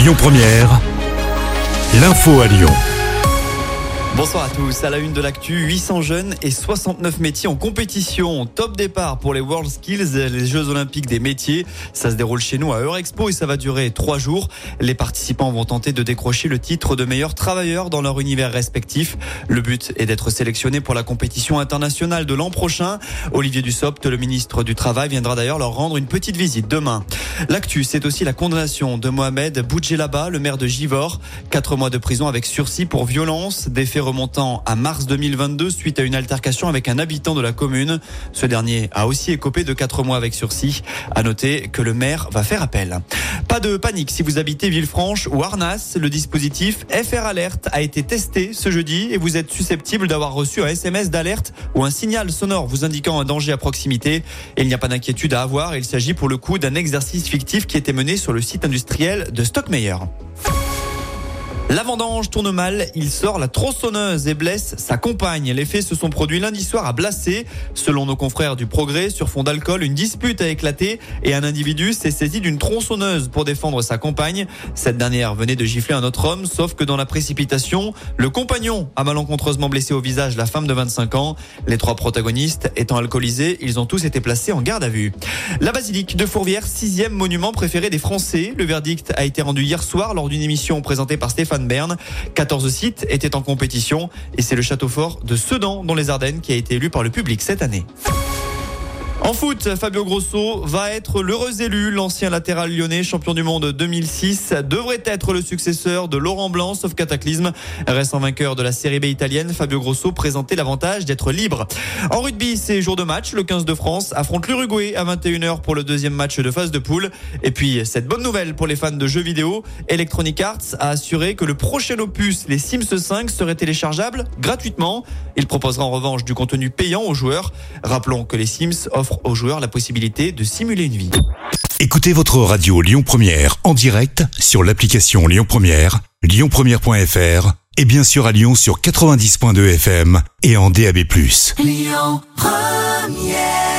Lyon Première, l'info à Lyon. Bonsoir à tous. À la une de l'actu, 800 jeunes et 69 métiers en compétition. Top départ pour les World Skills, les Jeux Olympiques des métiers. Ça se déroule chez nous à Eurexpo et ça va durer trois jours. Les participants vont tenter de décrocher le titre de meilleur travailleur dans leur univers respectif. Le but est d'être sélectionné pour la compétition internationale de l'an prochain. Olivier Dussopt, le ministre du Travail, viendra d'ailleurs leur rendre une petite visite demain. L'actu, c'est aussi la condamnation de Mohamed Boudjelaba, le maire de Givor. Quatre mois de prison avec sursis pour violence, des faits remontant à mars 2022 suite à une altercation avec un habitant de la commune. Ce dernier a aussi écopé de quatre mois avec sursis. À noter que le maire va faire appel. Pas de panique si vous habitez Villefranche ou Arnas. Le dispositif FR Alert a été testé ce jeudi et vous êtes susceptible d'avoir reçu un SMS d'alerte ou un signal sonore vous indiquant un danger à proximité. Et il n'y a pas d'inquiétude à avoir. Il s'agit pour le coup d'un exercice fictif qui était mené sur le site industriel de Stockmeyer. La vendange tourne mal, il sort la tronçonneuse et blesse sa compagne. Les faits se sont produits lundi soir à Blassé. Selon nos confrères du Progrès, sur fond d'alcool, une dispute a éclaté et un individu s'est saisi d'une tronçonneuse pour défendre sa compagne. Cette dernière venait de gifler un autre homme, sauf que dans la précipitation, le compagnon a malencontreusement blessé au visage la femme de 25 ans. Les trois protagonistes étant alcoolisés, ils ont tous été placés en garde à vue. La basilique de Fourvière, sixième monument préféré des Français. Le verdict a été rendu hier soir lors d'une émission présentée par Stéphane Bern. 14 sites étaient en compétition et c'est le château fort de Sedan dans les Ardennes qui a été élu par le public cette année. En foot, Fabio Grosso va être l'heureux élu. L'ancien latéral lyonnais, champion du monde 2006, devrait être le successeur de Laurent Blanc, sauf cataclysme. Restant vainqueur de la Série B italienne, Fabio Grosso présentait l'avantage d'être libre. En rugby, c'est jour de match. Le 15 de France affronte l'Uruguay à 21h pour le deuxième match de phase de poule. Et puis, cette bonne nouvelle pour les fans de jeux vidéo, Electronic Arts a assuré que le prochain opus, les Sims 5, serait téléchargeable gratuitement. Il proposera en revanche du contenu payant aux joueurs. Rappelons que les Sims offrent aux joueurs la possibilité de simuler une vie. Écoutez votre radio Lyon Première en direct sur l'application Lyon Première, lyonpremière.fr et bien sûr à Lyon sur 90.2 FM et en DAB+. Lyon Première